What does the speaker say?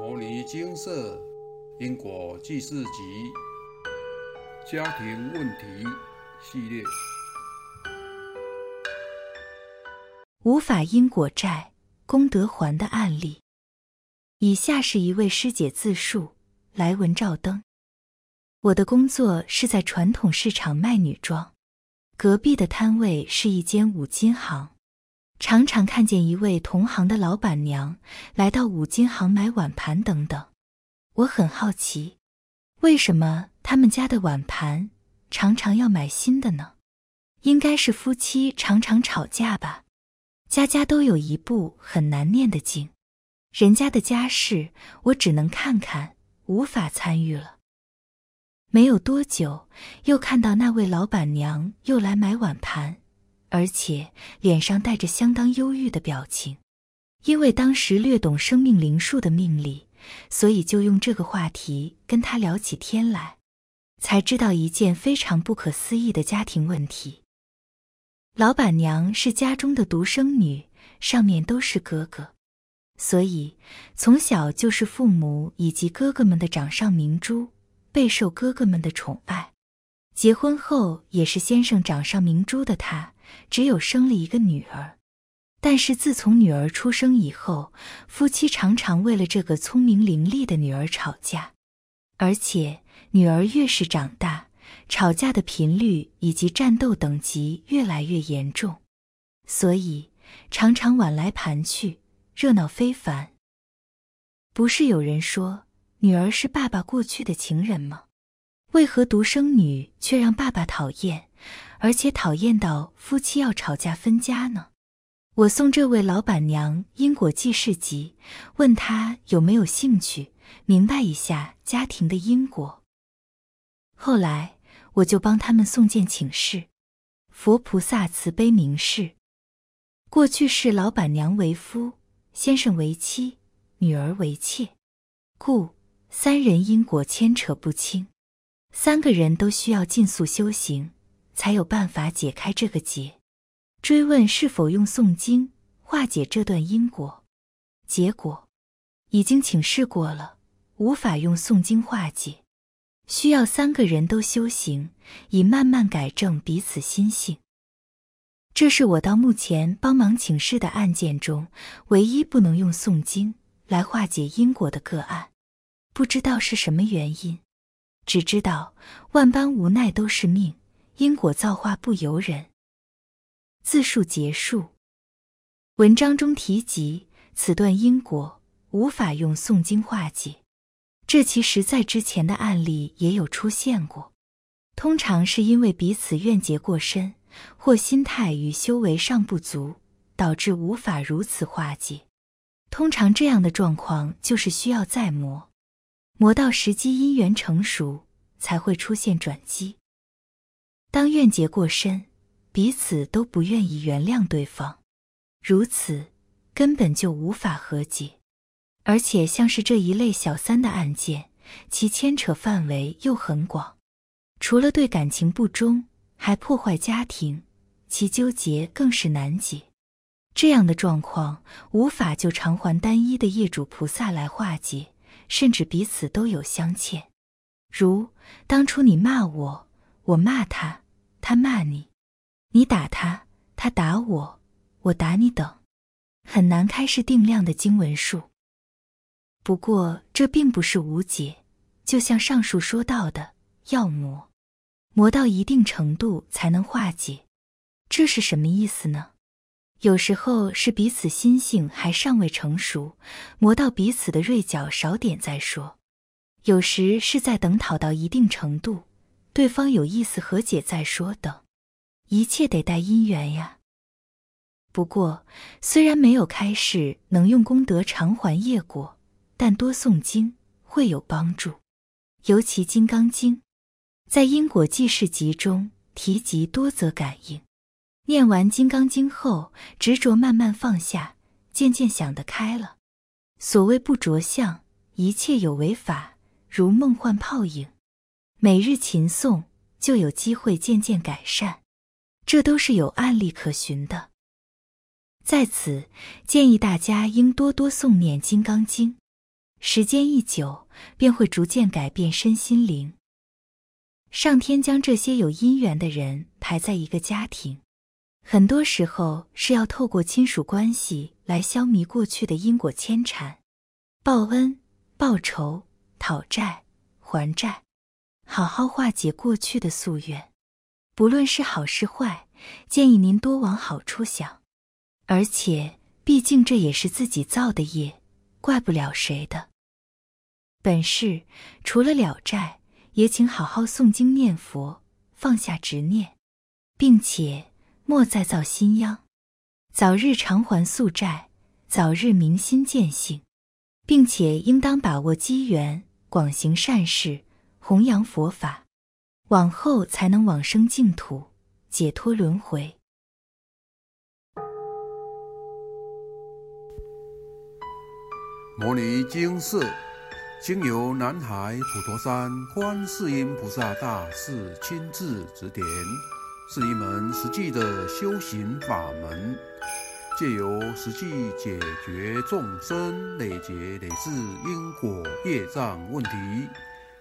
摩尼精舍因果记事集家庭问题系列，无法因果债功德还的案例。以下是一位师姐自述：来文照灯。我的工作是在传统市场卖女装，隔壁的摊位是一间五金行。常常看见一位同行的老板娘来到五金行买碗盘等等，我很好奇，为什么他们家的碗盘常常要买新的呢？应该是夫妻常常吵架吧。家家都有一部很难念的经，人家的家事我只能看看，无法参与了。没有多久，又看到那位老板娘又来买碗盘。而且脸上带着相当忧郁的表情，因为当时略懂生命灵数的命理，所以就用这个话题跟他聊起天来，才知道一件非常不可思议的家庭问题。老板娘是家中的独生女，上面都是哥哥，所以从小就是父母以及哥哥们的掌上明珠，备受哥哥们的宠爱。结婚后也是先生掌上明珠的她。只有生了一个女儿，但是自从女儿出生以后，夫妻常常为了这个聪明伶俐的女儿吵架，而且女儿越是长大，吵架的频率以及战斗等级越来越严重，所以常常碗来盘去，热闹非凡。不是有人说女儿是爸爸过去的情人吗？为何独生女却让爸爸讨厌？而且讨厌到夫妻要吵架分家呢。我送这位老板娘因果记事集，问她有没有兴趣明白一下家庭的因果。后来我就帮他们送件请示：佛菩萨慈悲明示，过去是老板娘为夫，先生为妻，女儿为妾，故三人因果牵扯不清，三个人都需要尽速修行。才有办法解开这个结。追问是否用诵经化解这段因果，结果已经请示过了，无法用诵经化解，需要三个人都修行，以慢慢改正彼此心性。这是我到目前帮忙请示的案件中唯一不能用诵经来化解因果的个案，不知道是什么原因，只知道万般无奈都是命。因果造化不由人。自述结束。文章中提及此段因果无法用诵经化解，这其实在之前的案例也有出现过。通常是因为彼此怨结过深，或心态与修为尚不足，导致无法如此化解。通常这样的状况就是需要再磨，磨到时机因缘成熟，才会出现转机。当怨结过深，彼此都不愿意原谅对方，如此根本就无法和解。而且像是这一类小三的案件，其牵扯范围又很广，除了对感情不忠，还破坏家庭，其纠结更是难解。这样的状况无法就偿还单一的业主菩萨来化解，甚至彼此都有相欠。如当初你骂我。我骂他，他骂你；你打他，他打我，我打你等，很难开始定量的经文数。不过这并不是无解，就像上述说到的，要磨，磨到一定程度才能化解。这是什么意思呢？有时候是彼此心性还尚未成熟，磨到彼此的锐角少点再说；有时是在等讨到一定程度。对方有意思和解再说等，一切得待因缘呀。不过，虽然没有开示能用功德偿还业果，但多诵经会有帮助。尤其《金刚经》在因果记事集中提及多则感应。念完《金刚经》后，执着慢慢放下，渐渐想得开了。所谓不着相，一切有为法，如梦幻泡影。每日勤诵，就有机会渐渐改善，这都是有案例可循的。在此建议大家应多多诵念《金刚经》，时间一久，便会逐渐改变身心灵。上天将这些有姻缘的人排在一个家庭，很多时候是要透过亲属关系来消弭过去的因果牵缠，报恩、报仇、讨债、还债，好好化解过去的夙愿。不论是好是坏，建议您多往好处想。而且，毕竟这也是自己造的业，怪不了谁的。本事除了了债。也请好好诵经念佛，放下执念，并且莫再造新殃，早日偿还宿债，早日明心见性，并且应当把握机缘，广行善事，弘扬佛法，往后才能往生净土，解脱轮回。摩尼经是。经由南海普陀山观世音菩萨大士亲自指点，是一门实际的修行法门，借由实际解决众生累劫累世因果业障问题，